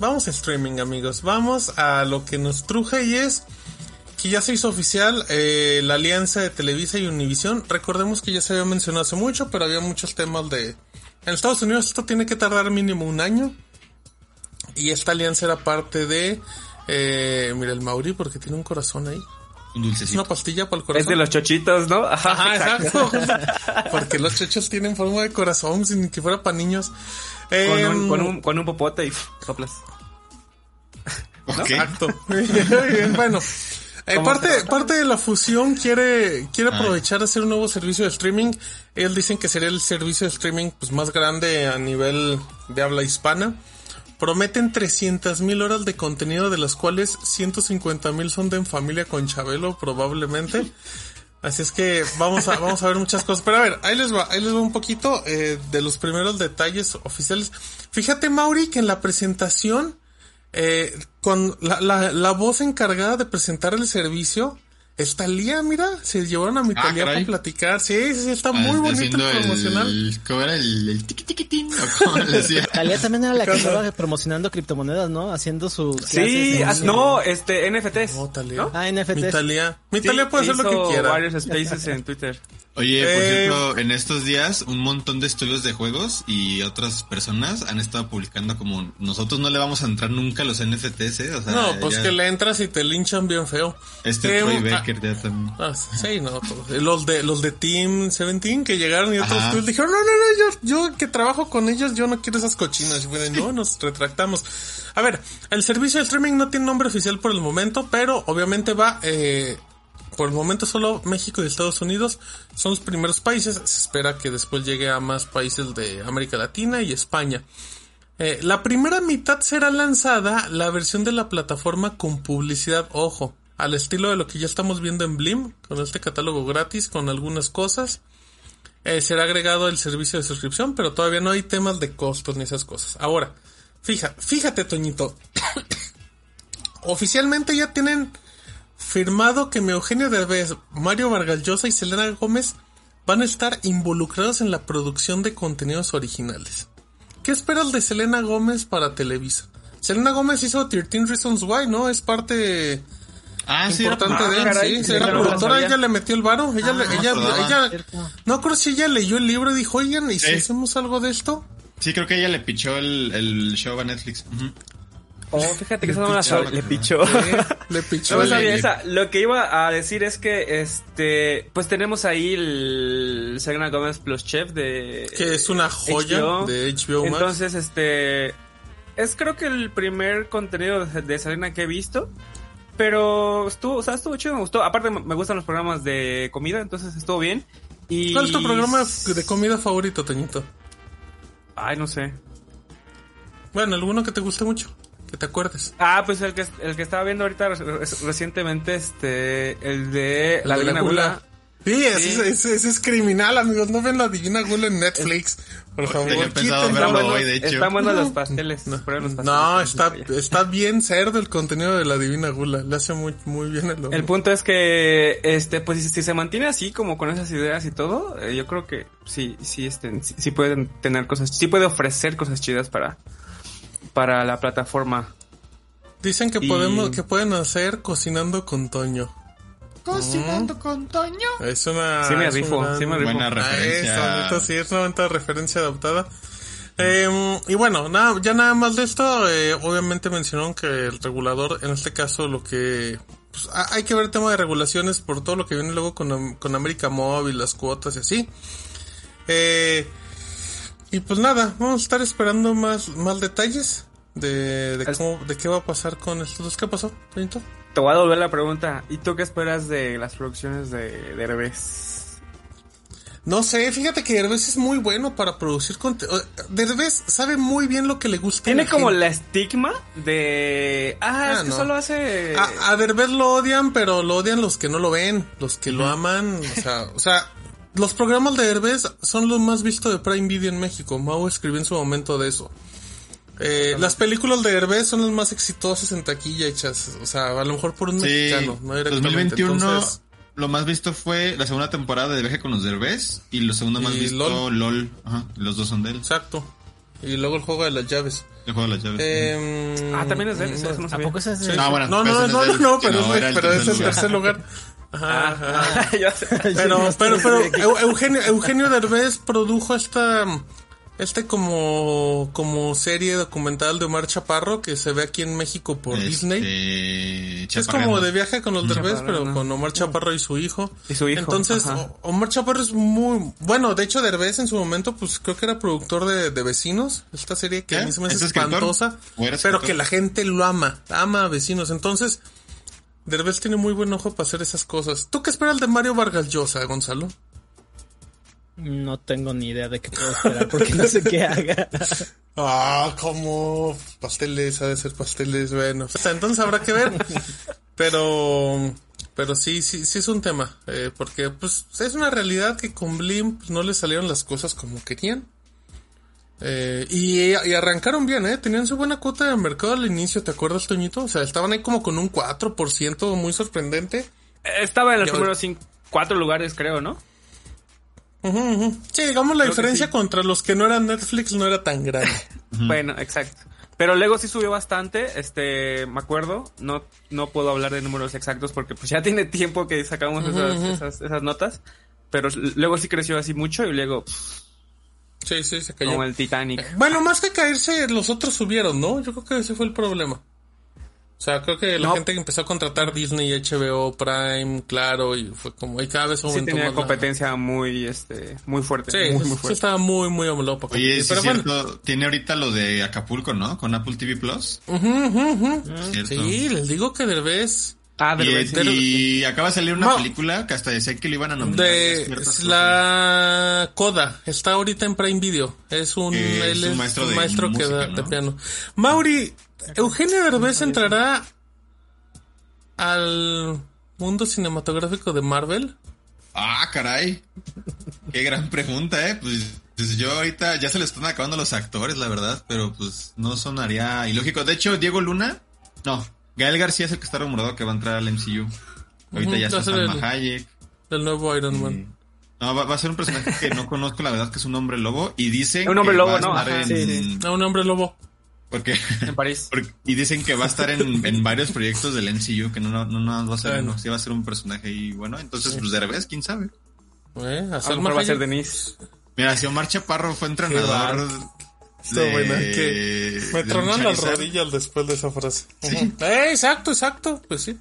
vamos a streaming, amigos. Vamos a lo que nos truje y es que ya se hizo oficial eh, la alianza de Televisa y Univision. Recordemos que ya se había mencionado hace mucho, pero había muchos temas de... En Estados Unidos esto tiene que tardar mínimo un año. Y esta alianza era parte de... Eh, mira el Mauri porque tiene un corazón ahí. Un dulcecito. Una pastilla para el corazón. Es de los chochitos, ¿no? Ajá, exacto. porque los chochos tienen forma de corazón, sin que fuera para niños. Con, Em, un, con, un, con un popote y soplas. Exacto. Bueno. eh, ¿Cómo parte, parte de la fusión quiere, quiere aprovechar de hacer un nuevo servicio de streaming. Ellos dicen que sería el servicio de streaming pues, más grande a nivel de habla hispana. Prometen 300 mil horas de contenido, de las cuales 150 mil son de En Familia con Chabelo, probablemente. Así es que vamos a, vamos a ver muchas cosas. Pero a ver, ahí les va, ahí les va un poquito eh, de los primeros detalles oficiales. Fíjate, Mauri, que en la presentación, eh, con la, la, la voz encargada de presentar el servicio, es Talía, mira, se llevaron a mi Ah, Talía para platicar. Sí, sí, sí, está Ah, muy está bonito el promocional. El, ¿Cómo era el, el tiqui tiquitín? ¿O cómo le decía? Talía también era la que estaba promocionando criptomonedas, ¿no? Haciendo sus Sí, ah, no, este, NFTs. Oh, Talía. ¿no? Ah, Mi NFTs. Talía. Mi Sí, Talía puede hacer lo que quiera. varios spaces en Twitter. Oye, por Eh, cierto, en estos días un montón de estudios de juegos y otras personas han estado publicando como nosotros no le vamos a entrar nunca a los NFTs, ¿eh? O sea, No, pues ya- que le entras y te linchan bien feo. Este Eh, Troy ah, Baker ya también. Ah, sí, no, todos. los de los de Team 17 que llegaron y otros Ajá. pues, dijeron, no, no, no, yo, yo que trabajo con ellos, yo no quiero esas cochinas. No, nos retractamos. A ver, el servicio de streaming no tiene nombre oficial por el momento, pero obviamente va, eh, por el momento solo México y Estados Unidos son los primeros países. Se espera que después llegue a más países de América Latina y España. Eh, la primera mitad será lanzada la versión de la plataforma con publicidad, ojo, al estilo de lo que ya estamos viendo en Blim, con este catálogo gratis, con algunas cosas. Eh, será agregado el servicio de suscripción, pero todavía no hay temas de costos ni esas cosas. Ahora, fija, fíjate, Toñito. Oficialmente ya tienen firmado que mi Eugenio Derbez, Mario Vargas Llosa y Selena Gómez van a estar involucrados en la producción de contenidos originales. ¿Qué esperas de Selena Gómez para Televisa? Selena Gómez hizo 13 Reasons Why, ¿no? Es parte Ah, sí, era importante por- de él, caray, sí, sí, era no productora, ella le metió el varo, ella, le- ella, acordaba. ella, Cierto. no creo si ella leyó el libro y dijo, oigan, ¿y si hacemos algo de esto? Sí, creo que ella le pichó el, el show a Netflix. Ujú. Oh, fíjate que esa no me la pichó. sab- le pichó. Le pichó No sabía esa. Lo que iba a decir es que, este, pues tenemos ahí el Selena Gomez Plus Chef de... que es una joya HBO. de HBO Max. Entonces, este, es creo que el primer contenido de Selena que he visto. Pero estuvo, o sea, estuvo chido, me gustó. Aparte, me me gustan los programas de comida, entonces estuvo bien. Y... ¿Cuál es tu programa de comida favorito, Toñito? Ay, no sé. Bueno, alguno que te guste mucho, que te acuerdes. Ah, pues el que, el que estaba viendo ahorita re- recientemente, este, el de La Divina Gula. Sí, ese, Sí. es- ese- ese es criminal, amigos. No ven la Divina Gula en Netflix. Por favor, Tenía pensado verlo hoy, de hecho. están buenos los pasteles. No, no, está, está bien cerdo el contenido de la Divina Gula. Le hace muy, muy bien el El punto es que, este, pues si, si se mantiene así, como con esas ideas y todo, eh, yo creo que sí, sí, este, sí, sí pueden tener cosas, sí puede ofrecer cosas chidas para, para la plataforma. Dicen que Y- podemos, que pueden hacer cocinando con Toño. Cocinando con Toño. Es una. Sí me es rifo, una- sí me rifo. Buena Ah, referencia. eso, sí, es una bonita referencia adaptada. Eh, y bueno, nada, ya nada más de esto, eh, obviamente mencionaron que el regulador, en este caso lo que... pues, ha- hay que ver el tema de regulaciones por todo lo que viene luego con, con América Móvil, las cuotas y así. Eh, y pues nada, vamos a estar esperando más, más detalles de, de, cómo, de qué va a pasar con estos dos. ¿Qué pasó, Toñito? Te voy a devolver la pregunta. ¿Y tú qué esperas de las producciones de Derbez? No sé, fíjate que Derbez es muy bueno para producir contenido. Derbez sabe muy bien lo que le gusta. a Tiene la como gente. la estigma de... Ah, Ah, es que no. solo hace... A, a Derbez lo odian, pero lo odian los que no lo ven, los que lo aman, o sea, o sea, los programas de Derbez son los más vistos de Prime Video en México. Mau escribió en su momento de eso. Eh, las películas de Derbez son las más exitosas en taquilla hechas, o sea, a lo mejor por un Sí, mexicano, no directamente. 2021 Entonces, lo más visto fue la segunda temporada de Viaje con los Derbez y lo segundo más visto LOL. LOL. Ajá, los dos son de él. exacto. Y luego el juego de las llaves. El juego de las llaves. Eh, Ah, también es de él, no ¿A sabía. poco ese es Sí. de- No, bueno, no, no, pero, es, el pero es tercer el lugar. tercer lugar. Ajá, ajá. Ah, ya sé. Pero, pero, pero Eu- Eugenio, Eugenio Derbez produjo esta, este como, como serie documental de Omar Chaparro que se ve aquí en México por Este, Disney. Es como de viaje con los Derbez, pero con Omar Chaparro y su hijo. Y su hijo, Entonces, ajá. Omar Chaparro es muy, bueno, de hecho Derbez en su momento, pues creo que era productor de, de Vecinos, esta serie que a ¿Qué? mí se me hace ¿Es espantosa, ¿O era pero que la gente lo ama, ama a Vecinos. Entonces, Derbez tiene muy buen ojo para hacer esas cosas. ¿Tú qué esperas de Mario Vargas Llosa, Gonzalo? No tengo ni idea de qué puedo esperar porque no sé qué haga. Ah, como pasteles, ha de ser pasteles, bueno. O sea, entonces habrá que ver. Pero, pero sí, sí, sí es un tema. eh, porque, pues, es una realidad que con Blim no le salieron las cosas como querían. Eh, y, y arrancaron bien, ¿eh? Tenían su buena cuota de mercado al inicio, ¿te acuerdas, Toñito? O sea, estaban ahí como con un 4% muy sorprendente. Estaba en los primeros cinco, cuatro lugares, creo, ¿no? Ujú, ujú. Sí, digamos la Creo diferencia sí. contra los que no eran Netflix no era tan grande. Bueno, exacto. Pero Lego sí subió bastante, este, me acuerdo. No, no puedo hablar de números exactos porque pues ya tiene tiempo que sacamos esas, esas, esas notas. Pero luego sí creció así mucho y luego pff, Sí, sí, se cayó. como el Titanic. Bueno, más que caerse, los otros subieron, ¿no? Yo creo que ese fue el problema. O sea, creo que la No. gente que empezó a contratar Disney, HBO, Prime, claro, y fue como, y cada vez Sí aumentó tenía más la- competencia muy, este, muy fuerte. Sí, muy, muy sí fuerte. estaba muy, muy para Oye, sí pero es bueno. cierto, tiene ahorita lo de Acapulco, ¿no? Con Apple TV Plus. Cierto. Sí, les digo que Derbez Ah, de Y, y acaba de salir una No. película que hasta decía que le iban a nominar. de cosas. la Coda está ahorita en Prime Video. Es un, es es maestro un de maestro que música, da ¿no? de piano. Mauri, Eugenio Derbez entrará al mundo cinematográfico de Marvel. Ah, caray. Qué gran pregunta, ¿eh? Pues, pues yo ahorita ya se le están acabando los actores, la verdad, pero pues no sonaría ilógico. De hecho, Diego Luna, no, Gael García es el que está rumorado que va a entrar al MCU. Ahorita ya está Salma el- Hayek. Del nuevo Iron Man. No, va, va a ser un personaje que no conozco, la verdad, que es un hombre lobo. Y dicen Un hombre que lobo, va a ¿no? estar Ajá, en- sí, sí. A un hombre lobo. Porque, En París. porque- y dicen que va a estar en, en varios proyectos del MCU, que no, no, no, no va a ser Bueno. uno, sí va a ser un personaje y bueno, entonces pues Derbez, quién sabe. Eh, a A lo Salma mejor va a ser. Denise. Mira, si Omar Chaparro fue entrenador Está de, buena, que me tronan las rodillas después de esa frase. Eh, exacto, exacto. Pues sí.